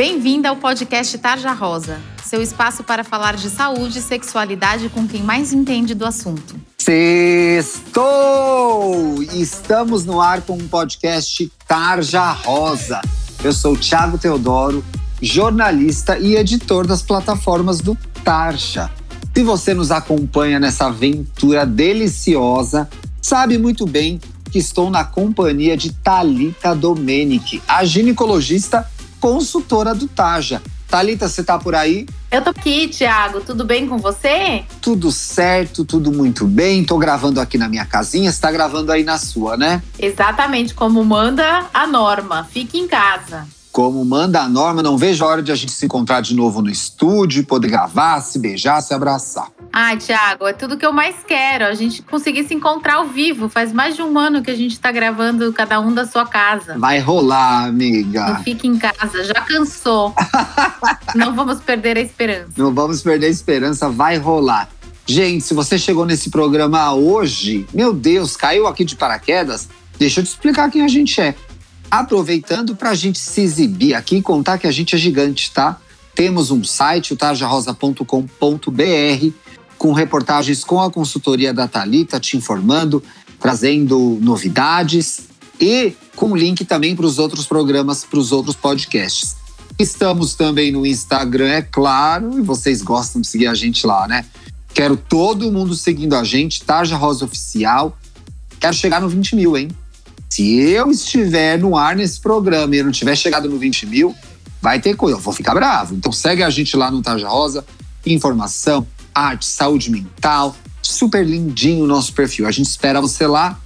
Bem-vinda ao podcast Tarja Rosa, seu espaço para falar de saúde e sexualidade com quem mais entende do assunto. Sextou! Estamos no ar com um podcast Tarja Rosa. Eu sou Thiago Teodoro, jornalista e editor das plataformas do Tarja. Se você nos acompanha nessa aventura deliciosa, sabe muito bem que estou na companhia de Talita Domenic, a ginecologista consultora do Taja. Talita, você tá por aí? Eu tô aqui, Thiago. Tudo bem com você? Tudo certo, tudo muito bem. Tô gravando aqui na minha casinha, você tá gravando aí na sua, né? Exatamente como manda a norma. Fique em casa como manda a norma, não vejo a hora de a gente se encontrar de novo no estúdio, poder gravar, se beijar, se abraçar. Ai, Thiago, é tudo que eu mais quero. A gente conseguir se encontrar ao vivo. Faz mais de um ano que a gente tá gravando cada um da sua casa. Vai rolar, amiga. Não fique em casa, já cansou. não vamos perder a esperança. Não vamos perder a esperança, vai rolar. Gente, se você chegou nesse programa hoje, meu Deus, caiu aqui de paraquedas, deixa eu te explicar quem a gente é aproveitando para a gente se exibir aqui e contar que a gente é gigante, tá? Temos um site, o tarjarosa.com.br, com reportagens com a consultoria da Talita te informando, trazendo novidades e com link também para os outros programas, para os outros podcasts. Estamos também no Instagram, é claro, e vocês gostam de seguir a gente lá, né? Quero todo mundo seguindo a gente, Tarja Rosa Oficial. Quero chegar no 20 mil, hein? Se eu estiver no ar nesse programa e eu não tiver chegado no 20 mil, vai ter coisa, eu vou ficar bravo. Então segue a gente lá no Tarja Rosa, informação, arte, saúde mental, super lindinho o nosso perfil. A gente espera você lá.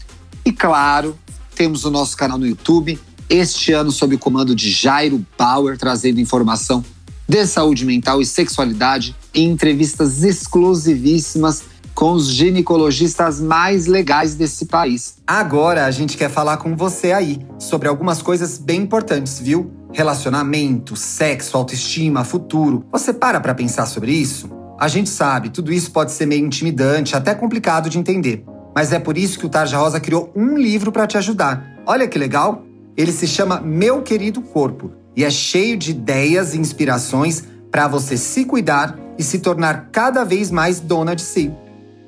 E claro, temos o nosso canal no YouTube, este ano sob o comando de Jairo Bauer, trazendo informação de saúde mental e sexualidade em entrevistas exclusivíssimas com os ginecologistas mais legais desse país. Agora a gente quer falar com você aí sobre algumas coisas bem importantes, viu? Relacionamento, sexo, autoestima, futuro. Você para para pensar sobre isso? A gente sabe, tudo isso pode ser meio intimidante, até complicado de entender. Mas é por isso que o Tarja Rosa criou um livro para te ajudar. Olha que legal! Ele se chama Meu Querido Corpo e é cheio de ideias e inspirações para você se cuidar e se tornar cada vez mais dona de si.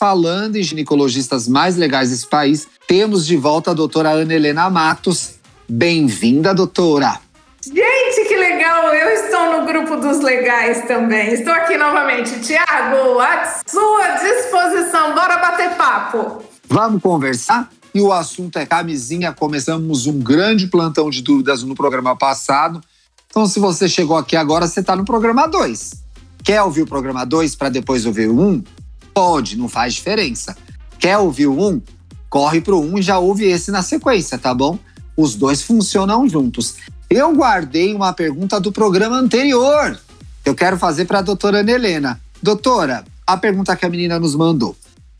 Falando em ginecologistas mais legais desse país, temos de volta a doutora Ana Helena Matos. Bem-vinda, doutora! Gente, que legal! Eu estou no grupo dos legais também. Estou aqui novamente. Tiago, à sua disposição. Bora bater papo. Vamos conversar? E o assunto é camisinha. Começamos um grande plantão de dúvidas no programa passado. Então, se você chegou aqui agora, você está no programa 2. Quer ouvir o programa 2 para depois ouvir o 1? Um? Pode, não faz diferença. Quer ouvir um? Corre pro um e já ouve esse na sequência, tá bom? Os dois funcionam juntos. Eu guardei uma pergunta do programa anterior. Eu quero fazer para a doutora Ana Helena. Doutora, a pergunta que a menina nos mandou.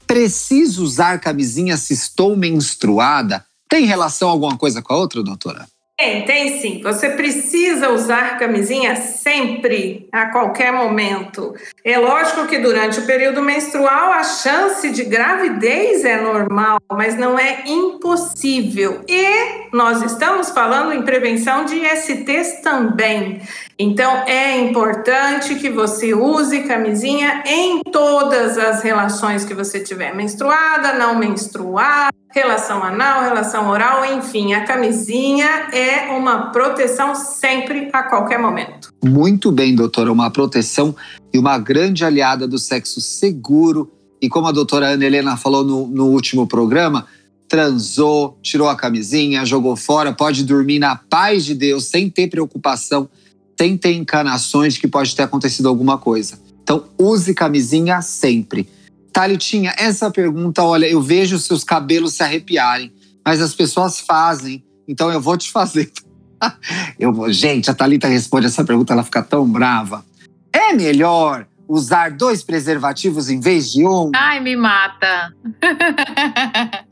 Preciso usar camisinha se estou menstruada? Tem relação alguma coisa com a outra, doutora? Tem, tem sim. Você precisa usar camisinha sempre, a qualquer momento. É lógico que durante o período menstrual a chance de gravidez é normal, mas não é impossível. E nós estamos falando em prevenção de STs também. Então é importante que você use camisinha em todas as relações que você tiver, menstruada, não menstruada, relação anal, relação oral, enfim, a camisinha é uma proteção sempre a qualquer momento. Muito bem, doutora, uma proteção e uma grande aliada do sexo seguro. E como a doutora Ana Helena falou no, no último programa, transou, tirou a camisinha, jogou fora, pode dormir na paz de Deus, sem ter preocupação, sem ter encanações de que pode ter acontecido alguma coisa. Então, use camisinha sempre. Thalitinha, essa pergunta, olha, eu vejo seus cabelos se arrepiarem, mas as pessoas fazem, então eu vou te fazer. eu gente, a Thalita responde essa pergunta, ela fica tão brava. É melhor usar dois preservativos em vez de um? Ai, me mata.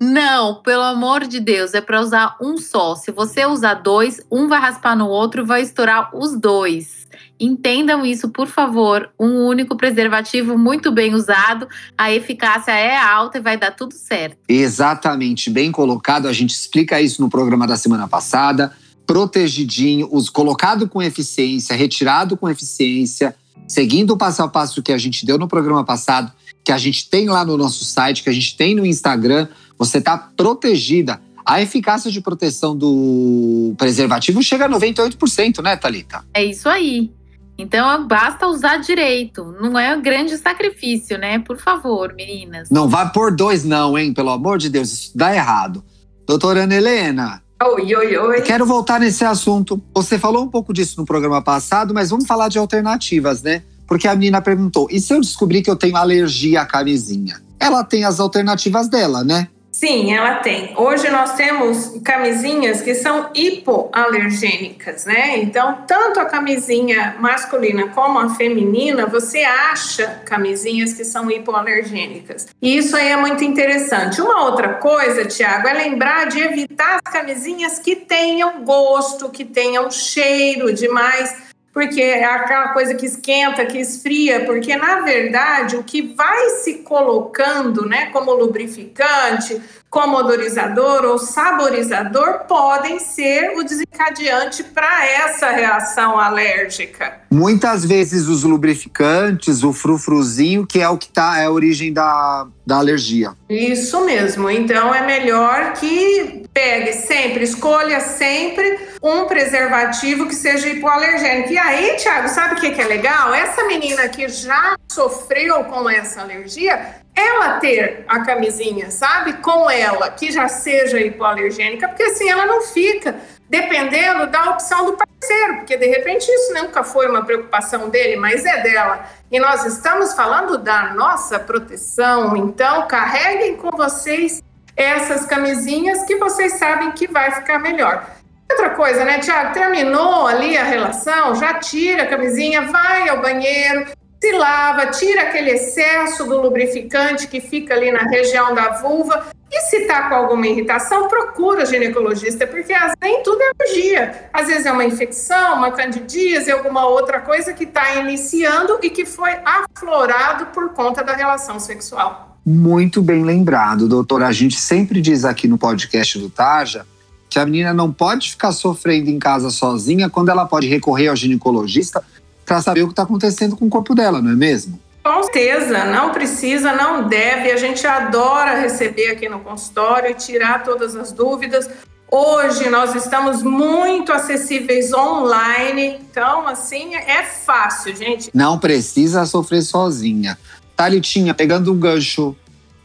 Não, pelo amor de Deus, é para usar um só. Se você usar dois, um vai raspar no outro e vai estourar os dois. Entendam isso, por favor. Um único preservativo muito bem usado, a eficácia é alta e vai dar tudo certo. Exatamente, bem colocado. A gente explica isso no programa da semana passada. Protegidinho, os colocado com eficiência, retirado com eficiência, seguindo o passo a passo que a gente deu no programa passado que a gente tem lá no nosso site, que a gente tem no Instagram, você está protegida. A eficácia de proteção do preservativo chega a 98%, né, Thalita? É isso aí. Então basta usar direito. Não é um grande sacrifício, né? Por favor, meninas. Não vá por dois, não, hein? Pelo amor de Deus, isso dá errado. Doutora Ana Helena. Oi, oi, oi. Quero voltar nesse assunto. Você falou um pouco disso no programa passado, mas vamos falar de alternativas, né? Porque a menina perguntou: e se eu descobrir que eu tenho alergia à camisinha? Ela tem as alternativas dela, né? Sim, ela tem. Hoje nós temos camisinhas que são hipoalergênicas, né? Então, tanto a camisinha masculina como a feminina, você acha camisinhas que são hipoalergênicas. E isso aí é muito interessante. Uma outra coisa, Tiago, é lembrar de evitar as camisinhas que tenham gosto, que tenham cheiro demais porque é aquela coisa que esquenta, que esfria, porque na verdade o que vai se colocando, né, como lubrificante, como odorizador ou saborizador podem ser o desencadeante para essa reação alérgica. Muitas vezes os lubrificantes, o frufruzinho, que é o que tá, é a origem da, da alergia. Isso mesmo. Então é melhor que pegue sempre, escolha sempre um preservativo que seja hipoalergênico. E aí, Thiago, sabe o que é legal? Essa menina que já sofreu com essa alergia, ela ter a camisinha, sabe? Com ela, que já seja hipoalergênica, porque assim ela não fica dependendo da opção do parceiro, porque de repente isso nunca foi uma preocupação dele, mas é dela. E nós estamos falando da nossa proteção, então carreguem com vocês essas camisinhas que vocês sabem que vai ficar melhor. Outra coisa, né, Tiago? Terminou ali a relação, já tira a camisinha, vai ao banheiro, se lava, tira aquele excesso do lubrificante que fica ali na região da vulva. E se está com alguma irritação, procura ginecologista, porque nem tudo é alergia. Às vezes é uma infecção, uma candidíase, alguma outra coisa que está iniciando e que foi aflorado por conta da relação sexual. Muito bem lembrado, doutora. A gente sempre diz aqui no podcast do Taja que a menina não pode ficar sofrendo em casa sozinha quando ela pode recorrer ao ginecologista para saber o que está acontecendo com o corpo dela, não é mesmo? Com certeza, não precisa, não deve. A gente adora receber aqui no consultório e tirar todas as dúvidas. Hoje nós estamos muito acessíveis online, então assim é fácil, gente. Não precisa sofrer sozinha. Thalitinha, pegando um gancho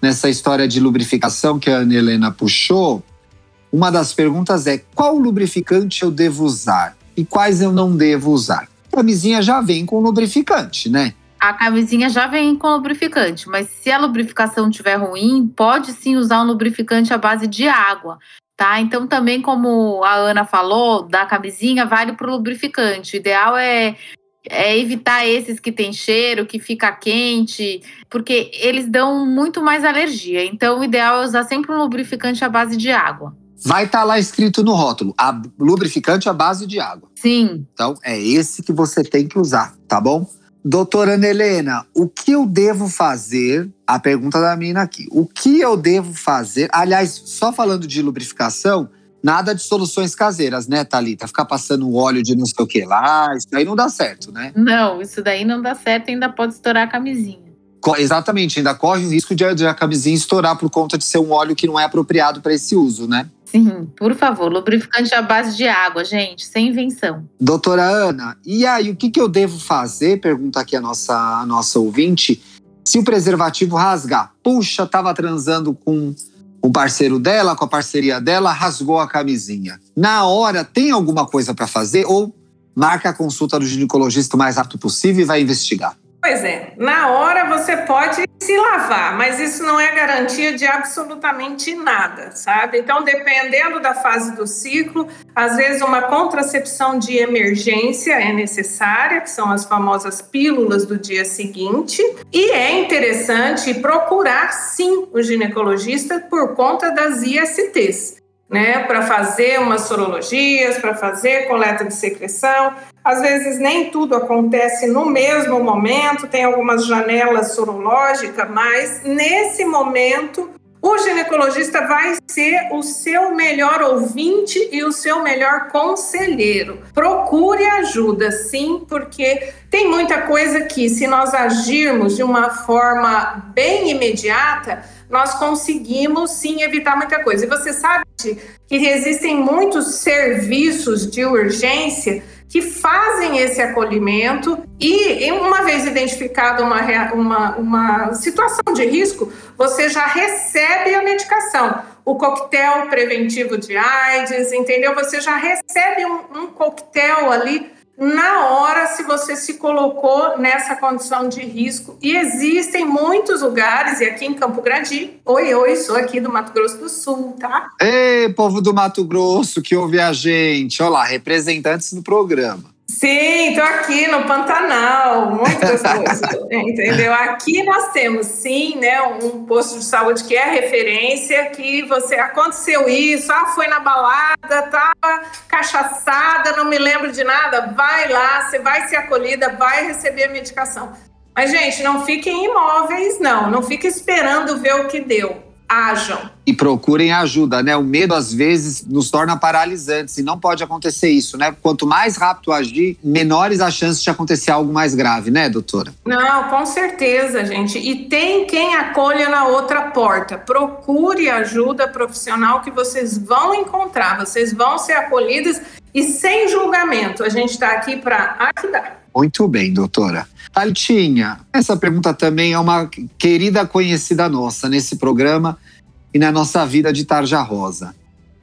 nessa história de lubrificação que a Ana Helena puxou, uma das perguntas é qual lubrificante eu devo usar e quais eu não devo usar camisinha já vem com lubrificante, né? A camisinha já vem com lubrificante, mas se a lubrificação estiver ruim, pode sim usar um lubrificante à base de água, tá? Então também como a Ana falou, da camisinha vale para o lubrificante. O ideal é é evitar esses que tem cheiro, que fica quente, porque eles dão muito mais alergia. Então, o ideal é usar sempre um lubrificante à base de água. Vai estar tá lá escrito no rótulo, a lubrificante à base de água. Sim. Então é esse que você tem que usar, tá bom? Doutora Ana Helena, o que eu devo fazer? A pergunta da mina aqui. O que eu devo fazer? Aliás, só falando de lubrificação, nada de soluções caseiras, né, Thalita? Ficar passando óleo de não sei o que lá, isso daí não dá certo, né? Não, isso daí não dá certo, ainda pode estourar a camisinha. Exatamente, ainda corre o risco de a camisinha estourar por conta de ser um óleo que não é apropriado para esse uso, né? Sim, por favor, lubrificante à base de água, gente, sem invenção. Doutora Ana, e aí o que, que eu devo fazer? Pergunta aqui a nossa, a nossa ouvinte. Se o preservativo rasgar, puxa, tava transando com o parceiro dela, com a parceria dela, rasgou a camisinha. Na hora, tem alguma coisa para fazer ou marca a consulta do ginecologista o mais rápido possível e vai investigar? Pois é, na hora você pode se lavar, mas isso não é garantia de absolutamente nada, sabe? Então, dependendo da fase do ciclo, às vezes uma contracepção de emergência é necessária, que são as famosas pílulas do dia seguinte, e é interessante procurar sim o ginecologista por conta das ISTs né, para fazer umas sorologias, para fazer coleta de secreção. Às vezes nem tudo acontece no mesmo momento, tem algumas janelas sorológicas, mas nesse momento o ginecologista vai ser o seu melhor ouvinte e o seu melhor conselheiro. Procure ajuda, sim, porque tem muita coisa que, se nós agirmos de uma forma bem imediata, nós conseguimos sim evitar muita coisa. E você sabe que existem muitos serviços de urgência que fazem esse acolhimento e, uma vez identificada uma, uma, uma situação de risco, você já recebe a medicação. O coquetel preventivo de AIDS, entendeu? Você já recebe um, um coquetel ali na hora se você se colocou nessa condição de risco. E existem muitos lugares, e aqui em Campo Grande, oi, oi, sou aqui do Mato Grosso do Sul, tá? Ei, povo do Mato Grosso que ouve a gente. Olá, representantes do programa. Sim, estou aqui no Pantanal, muito gostoso, entendeu? Aqui nós temos, sim, né, um posto de saúde que é referência, que você aconteceu isso, ah, foi na balada, tava cachaçada, não me lembro de nada, vai lá, você vai ser acolhida, vai receber a medicação. Mas, gente, não fiquem imóveis, não, não fique esperando ver o que deu ajam. E procurem ajuda, né? O medo às vezes nos torna paralisantes e não pode acontecer isso, né? Quanto mais rápido agir, menores as chances de acontecer algo mais grave, né, doutora? Não, com certeza, gente. E tem quem acolha na outra porta. Procure ajuda profissional que vocês vão encontrar, vocês vão ser acolhidas e sem julgamento. A gente está aqui para ajudar. Muito bem, doutora. Altinha, essa pergunta também é uma querida conhecida nossa nesse programa e na nossa vida de tarja rosa.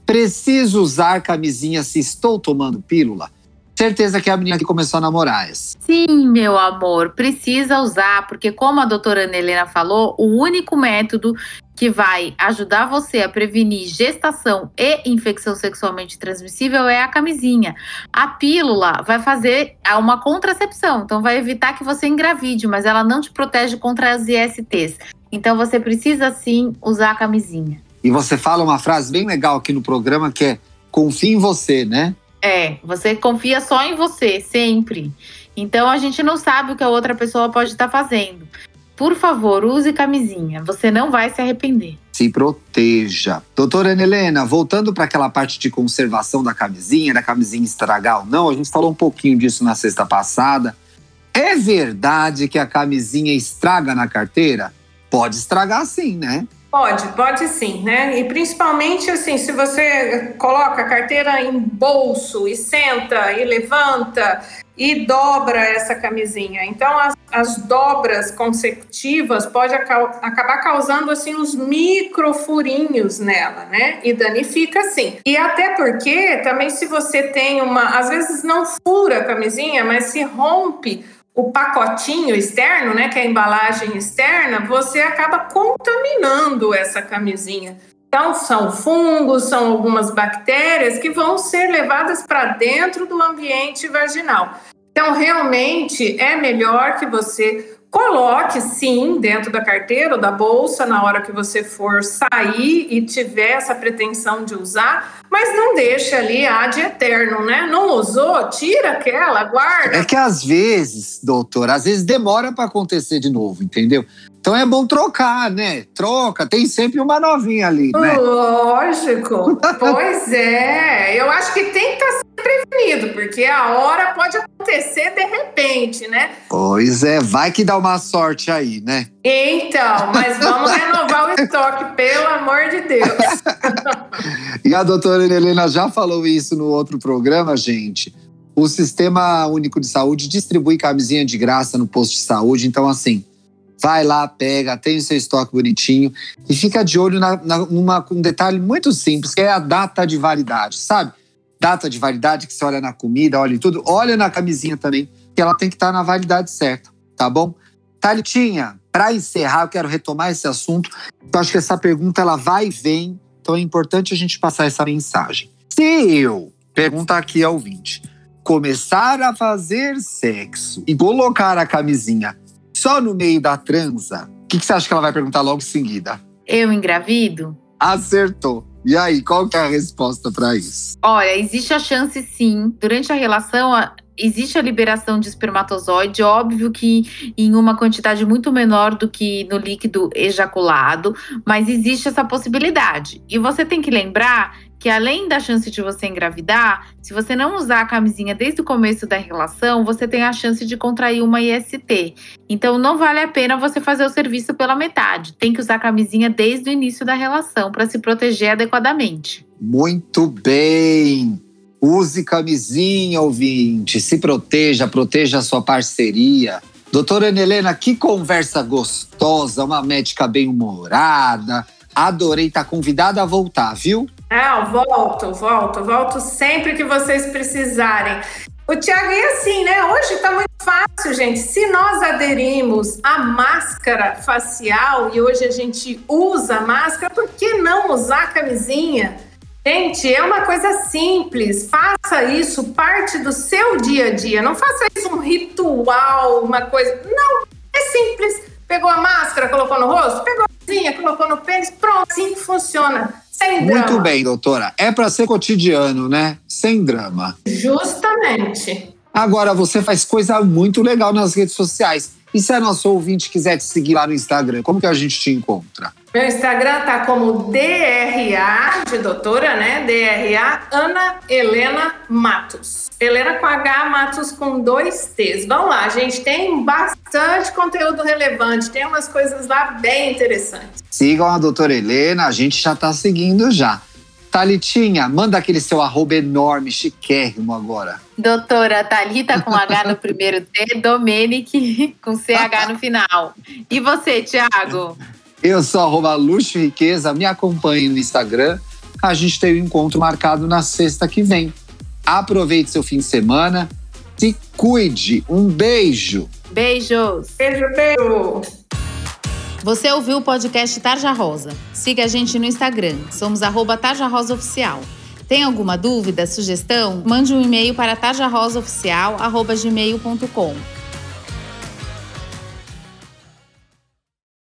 Preciso usar camisinha se estou tomando pílula? Certeza que é a menina que começou a namorar essa. Sim, meu amor, precisa usar, porque como a doutora Ana Helena falou, o único método que vai ajudar você a prevenir gestação e infecção sexualmente transmissível é a camisinha. A pílula vai fazer uma contracepção, então vai evitar que você engravide, mas ela não te protege contra as ISTs. Então você precisa sim usar a camisinha. E você fala uma frase bem legal aqui no programa que é confie em você, né? É, você confia só em você, sempre. Então a gente não sabe o que a outra pessoa pode estar fazendo. Por favor, use camisinha. Você não vai se arrepender. Se proteja. Doutora Ana Helena, voltando para aquela parte de conservação da camisinha, da camisinha estragar ou não, a gente falou um pouquinho disso na sexta passada. É verdade que a camisinha estraga na carteira? Pode estragar sim, né? Pode, pode sim, né? E principalmente assim, se você coloca a carteira em bolso e senta e levanta e dobra essa camisinha. Então, as, as dobras consecutivas pode acabar causando assim uns microfurinhos nela, né? E danifica sim. E até porque também se você tem uma, às vezes não fura a camisinha, mas se rompe o pacotinho externo, né, que é a embalagem externa, você acaba contaminando essa camisinha. Então, são fungos, são algumas bactérias que vão ser levadas para dentro do ambiente vaginal. Então, realmente é melhor que você coloque sim dentro da carteira ou da bolsa na hora que você for sair e tiver essa pretensão de usar, mas não deixe ali ad eterno, né? Não usou, tira aquela, guarda. É que às vezes, doutor, às vezes demora para acontecer de novo, entendeu? Então é bom trocar, né? Troca, tem sempre uma novinha ali, né? Lógico. pois é. Eu acho que tem que estar tá prevenido, porque a hora pode acontecer de repente, né? Pois é, vai que dá uma sorte aí, né? Então, mas vamos renovar o estoque, pelo amor de Deus. e a doutora Helena já falou isso no outro programa, gente. O Sistema Único de Saúde distribui camisinha de graça no posto de saúde, então assim Vai lá, pega, tem o seu estoque bonitinho e fica de olho na, na, numa, um detalhe muito simples, que é a data de validade, sabe? Data de validade que você olha na comida, olha em tudo, olha na camisinha também, que ela tem que estar tá na validade certa, tá bom? Thalitinha, para encerrar, eu quero retomar esse assunto. Eu acho que essa pergunta ela vai e vem, então é importante a gente passar essa mensagem. Se eu, pergunta aqui ao ouvinte, começar a fazer sexo e colocar a camisinha só no meio da transa, o que, que você acha que ela vai perguntar logo em seguida? Eu engravido? Acertou. E aí, qual que é a resposta para isso? Olha, existe a chance sim. Durante a relação, existe a liberação de espermatozoide, óbvio que em uma quantidade muito menor do que no líquido ejaculado, mas existe essa possibilidade. E você tem que lembrar que além da chance de você engravidar, se você não usar a camisinha desde o começo da relação, você tem a chance de contrair uma IST. Então não vale a pena você fazer o serviço pela metade. Tem que usar a camisinha desde o início da relação para se proteger adequadamente. Muito bem. Use camisinha, ouvinte. Se proteja, proteja a sua parceria. Doutora Helena, que conversa gostosa, uma médica bem-humorada. Adorei estar tá convidada a voltar, viu? Ah, volto, volto, volto sempre que vocês precisarem. O Tiago, é assim, né? Hoje está muito fácil, gente. Se nós aderimos à máscara facial e hoje a gente usa máscara, por que não usar a camisinha? Gente, é uma coisa simples. Faça isso parte do seu dia a dia. Não faça isso um ritual, uma coisa. Não, é simples. Pegou a máscara, colocou no rosto, pegou cozinha, colocou no pênis, pronto, assim funciona. Sem drama. Muito bem, doutora. É para ser cotidiano, né? Sem drama. Justamente. Agora, você faz coisa muito legal nas redes sociais. E se a nossa ouvinte quiser te seguir lá no Instagram, como que a gente te encontra? Meu Instagram tá como DRA, de doutora, né? DRA Ana Helena Matos. Helena com H, Matos com dois T's. Vamos lá, gente. Tem bastante conteúdo relevante, tem umas coisas lá bem interessantes. Sigam a doutora Helena, a gente já tá seguindo já. Thalitinha, manda aquele seu arroba enorme, chiquérrimo agora. Doutora Thalita com H no primeiro T, Domenic com CH no final. E você, Thiago? Eu sou arroba Luxo Riqueza, me acompanhe no Instagram. A gente tem o um encontro marcado na sexta que vem. Aproveite seu fim de semana. Se cuide. Um beijo. Beijos. Beijo, beijo. Você ouviu o podcast Tarja Rosa. Siga a gente no Instagram. Somos arroba Tarja Rosa Oficial. Tem alguma dúvida, sugestão? Mande um e-mail para tarjarosaoficial.gmail.com